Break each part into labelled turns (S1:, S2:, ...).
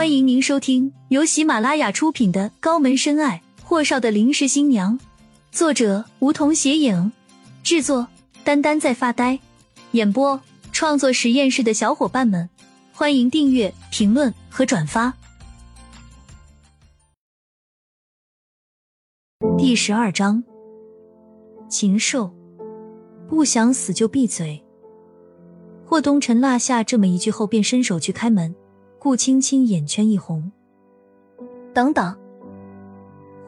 S1: 欢迎您收听由喜马拉雅出品的《高门深爱：霍少的临时新娘》，作者梧桐斜影，制作丹丹在发呆，演播创作实验室的小伙伴们，欢迎订阅、评论和转发。第十二章，禽兽，不想死就闭嘴。霍东辰落下这么一句后，便伸手去开门。顾青青眼圈一红，等等。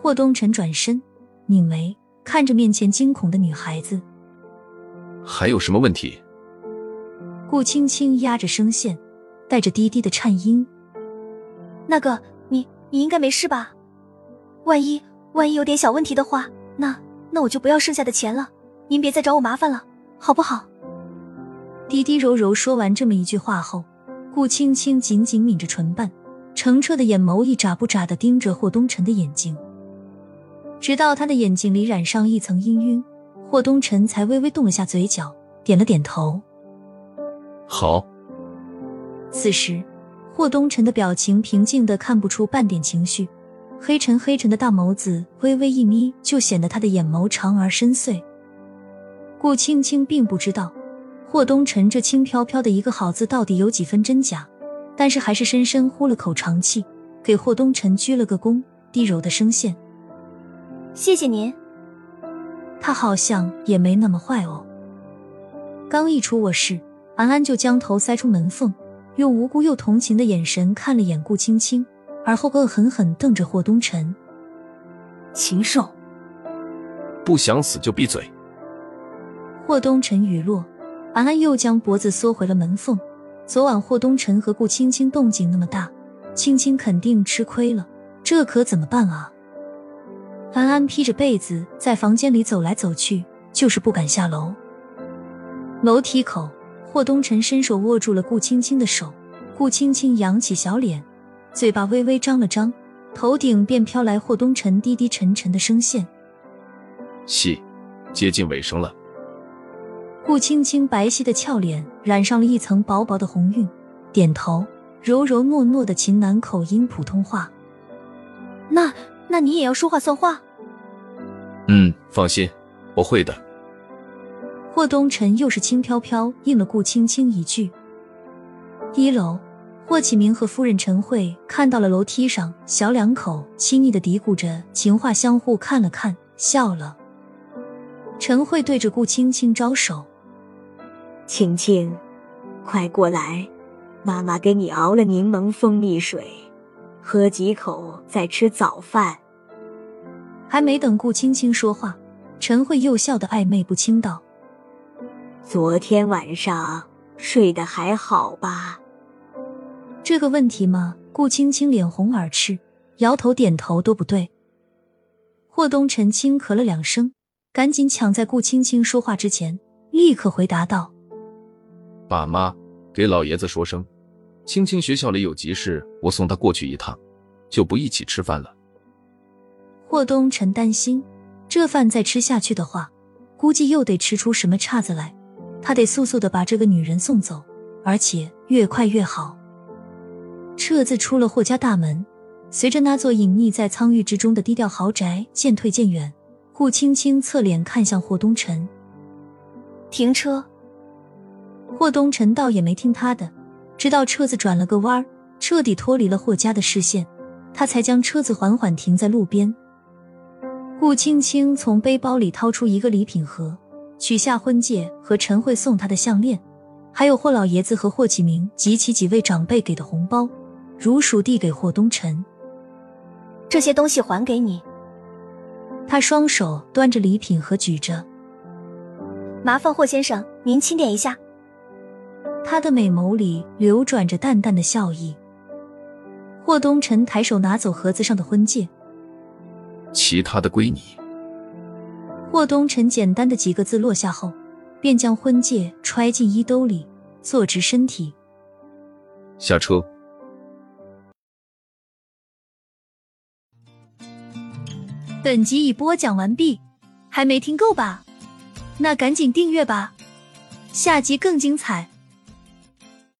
S1: 霍东辰转身，拧眉看着面前惊恐的女孩子，
S2: 还有什么问题？
S1: 顾青青压着声线，带着低低的颤音：“
S3: 那个，你你应该没事吧？万一万一有点小问题的话，那那我就不要剩下的钱了。您别再找我麻烦了，好不好？”
S1: 低低柔柔说完这么一句话后。顾青青紧紧抿着唇瓣，澄澈的眼眸一眨不眨的盯着霍东辰的眼睛，直到他的眼睛里染上一层氤氲，霍东辰才微微动了下嘴角，点了点头。
S2: 好。
S1: 此时，霍东辰的表情平静的看不出半点情绪，黑沉黑沉的大眸子微微一眯，就显得他的眼眸长而深邃。顾青青并不知道。霍东辰这轻飘飘的一个“好”字到底有几分真假？但是还是深深呼了口长气，给霍东辰鞠了个躬，低柔的声线：“
S3: 谢谢您。”
S1: 他好像也没那么坏哦。刚一出卧室，安安就将头塞出门缝，用无辜又同情的眼神看了眼顾青青，而后恶狠狠瞪着霍东辰：“
S3: 禽兽，
S2: 不想死就闭嘴！”
S1: 霍东辰语落。安安又将脖子缩回了门缝。昨晚霍东辰和顾青青动静那么大，青青肯定吃亏了，这可怎么办啊？安安披着被子在房间里走来走去，就是不敢下楼。楼梯口，霍东辰伸手握住了顾青青的手，顾青青扬起小脸，嘴巴微微张了张，头顶便飘来霍东辰低低沉沉的声线：“
S2: 戏接近尾声了。”
S1: 顾青青白皙的俏脸染上了一层薄薄的红晕，点头，柔柔糯糯的秦南口音普通话。
S3: 那那你也要说话算话？
S2: 嗯，放心，我会的。
S1: 霍东辰又是轻飘飘应了顾青青一句。一楼，霍启明和夫人陈慧看到了楼梯上小两口亲昵的嘀咕着情话，相互看了看，笑了。陈慧对着顾青青招手。
S4: 青青，快过来，妈妈给你熬了柠檬蜂蜜水，喝几口再吃早饭。
S1: 还没等顾青青说话，陈慧又笑得暧昧不清道：“
S4: 昨天晚上睡得还好吧？”
S1: 这个问题嘛，顾青青脸红耳赤，摇头点头都不对。霍东辰轻咳了两声，赶紧抢在顾青青说话之前，立刻回答道。
S2: 爸妈，给老爷子说声，青青学校里有急事，我送他过去一趟，就不一起吃饭了。
S1: 霍东辰担心，这饭再吃下去的话，估计又得吃出什么岔子来，他得速速的把这个女人送走，而且越快越好。车子出了霍家大门，随着那座隐匿在苍郁之中的低调豪宅渐退渐远，顾青青侧脸看向霍东辰，
S3: 停车。
S1: 霍东辰倒也没听他的，直到车子转了个弯儿，彻底脱离了霍家的视线，他才将车子缓缓停在路边。顾青青从背包里掏出一个礼品盒，取下婚戒和陈慧送她的项链，还有霍老爷子和霍启明及其几位长辈给的红包，如数递给霍东辰。
S3: 这些东西还给你。
S1: 他双手端着礼品盒举着，
S3: 麻烦霍先生您清点一下。
S1: 他的美眸里流转着淡淡的笑意。霍东辰抬手拿走盒子上的婚戒，
S2: 其他的归你。
S1: 霍东辰简单的几个字落下后，便将婚戒揣进衣兜里，坐直身体，
S2: 下车。
S1: 本集已播讲完毕，还没听够吧？那赶紧订阅吧，下集更精彩。